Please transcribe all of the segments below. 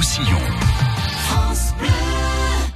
Roussillon.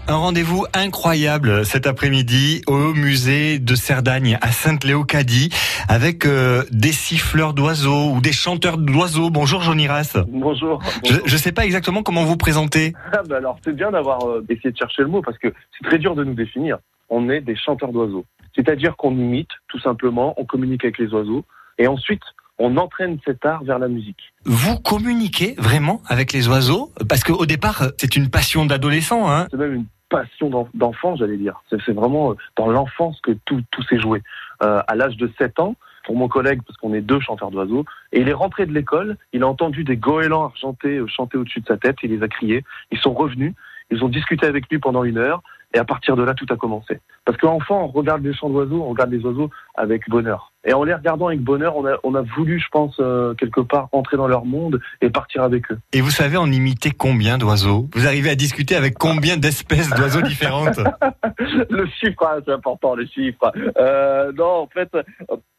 Un rendez-vous incroyable cet après-midi au musée de Cerdagne à Sainte-Léocadie avec euh, des siffleurs d'oiseaux ou des chanteurs d'oiseaux. Bonjour Johnny Rass. Bonjour. Je ne sais pas exactement comment vous présenter. Ah, bah alors c'est bien d'avoir euh, essayé de chercher le mot parce que c'est très dur de nous définir. On est des chanteurs d'oiseaux. C'est-à-dire qu'on imite tout simplement, on communique avec les oiseaux et ensuite on entraîne cet art vers la musique. Vous communiquez vraiment avec les oiseaux? Parce qu'au départ, c'est une passion d'adolescent. Hein C'est même une passion d'en- d'enfant, j'allais dire. C'est vraiment euh, dans l'enfance que tout, tout s'est joué. Euh, à l'âge de 7 ans, pour mon collègue, parce qu'on est deux chanteurs d'oiseaux, et il est rentré de l'école, il a entendu des goélands argentés euh, chanter au-dessus de sa tête, il les a criés, ils sont revenus, ils ont discuté avec lui pendant une heure, et à partir de là, tout a commencé. Parce qu'enfant, on regarde les chants d'oiseaux, on regarde les oiseaux avec bonheur. Et en les regardant avec bonheur, on a, on a voulu, je pense, euh, quelque part, entrer dans leur monde et partir avec eux. Et vous savez en imiter combien d'oiseaux? Vous arrivez à discuter avec combien d'espèces d'oiseaux différentes? Le chiffre, hein, c'est important, le chiffre. Euh, non, en fait,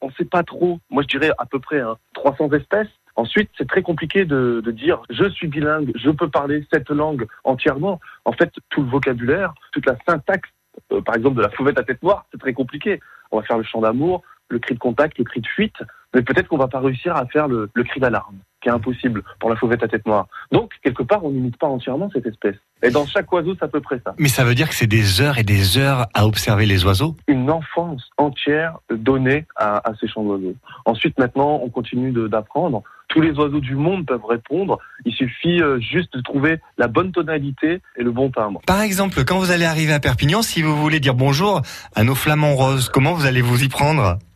on ne sait pas trop. Moi, je dirais à peu près hein, 300 espèces. Ensuite, c'est très compliqué de, de dire je suis bilingue, je peux parler cette langue entièrement. En fait, tout le vocabulaire, toute la syntaxe, euh, par exemple de la fauvette à tête noire, c'est très compliqué. On va faire le chant d'amour, le cri de contact, le cri de fuite, mais peut-être qu'on va pas réussir à faire le, le cri d'alarme, qui est impossible pour la fauvette à tête noire. Donc, quelque part, on n'imite pas entièrement cette espèce. Et dans chaque oiseau, c'est à peu près ça. Mais ça veut dire que c'est des heures et des heures à observer les oiseaux? Une enfance entière donnée à, à ces chants d'oiseaux. Ensuite, maintenant, on continue d'apprendre. Tous les oiseaux du monde peuvent répondre. Il suffit euh, juste de trouver la bonne tonalité et le bon timbre. Par exemple, quand vous allez arriver à Perpignan, si vous voulez dire bonjour à nos flamants roses, comment vous allez vous y prendre?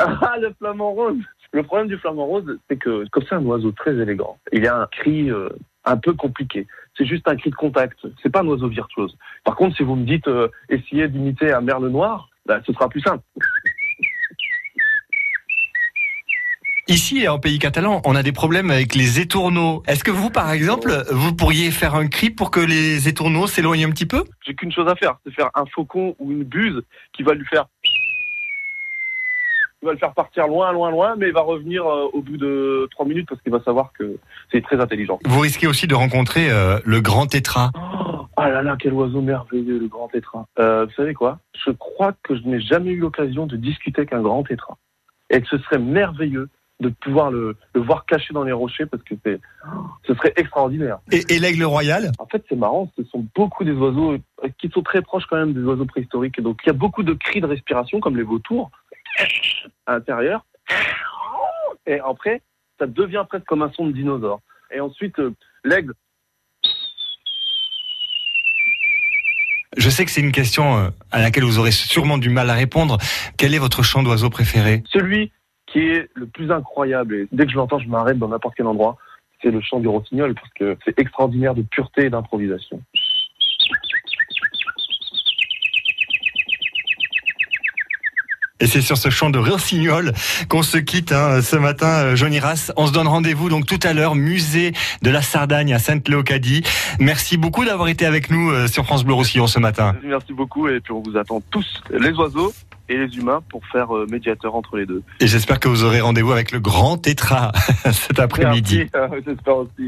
Ah, le flamant rose Le problème du flamant rose, c'est que comme c'est un oiseau très élégant, il a un cri euh, un peu compliqué. C'est juste un cri de contact. C'est pas un oiseau virtuose. Par contre, si vous me dites euh, essayez d'imiter un merle noir, bah, ce sera plus simple. Ici, en pays catalan, on a des problèmes avec les étourneaux. Est-ce que vous, par exemple, vous pourriez faire un cri pour que les étourneaux s'éloignent un petit peu? J'ai qu'une chose à faire, c'est faire un faucon ou une buse qui va lui faire il va le faire partir loin, loin, loin, mais il va revenir euh, au bout de trois minutes parce qu'il va savoir que c'est très intelligent. Vous risquez aussi de rencontrer euh, le grand tétra. Oh, ah là là, quel oiseau merveilleux, le grand tétra. Euh, vous savez quoi? Je crois que je n'ai jamais eu l'occasion de discuter avec un grand tétra. Et que ce serait merveilleux de pouvoir le, le voir caché dans les rochers parce que c'est, ce serait extraordinaire. Et, et l'aigle royal? En fait, c'est marrant, ce sont beaucoup des oiseaux euh, qui sont très proches quand même des oiseaux préhistoriques. Et donc, il y a beaucoup de cris de respiration, comme les vautours, à l'intérieur. Et après, ça devient presque comme un son de dinosaure. Et ensuite, euh, l'aigle, Je sais que c'est une question euh, à laquelle vous aurez sûrement du mal à répondre. Quel est votre chant d'oiseau préféré? Celui qui est le plus incroyable, et dès que je l'entends, je m'arrête dans n'importe quel endroit, c'est le chant du rossignol, parce que c'est extraordinaire de pureté et d'improvisation. Et c'est sur ce chant de rossignol qu'on se quitte hein, ce matin, euh, Johnny Rass. On se donne rendez-vous donc tout à l'heure, musée de la Sardagne à Sainte-Léocadie. Merci beaucoup d'avoir été avec nous euh, sur France Bleu Roussillon ce matin. Merci beaucoup, et puis on vous attend tous, les oiseaux et les humains, pour faire euh, médiateur entre les deux. Et j'espère que vous aurez rendez-vous avec le grand tétra cet après-midi. Euh, j'espère aussi.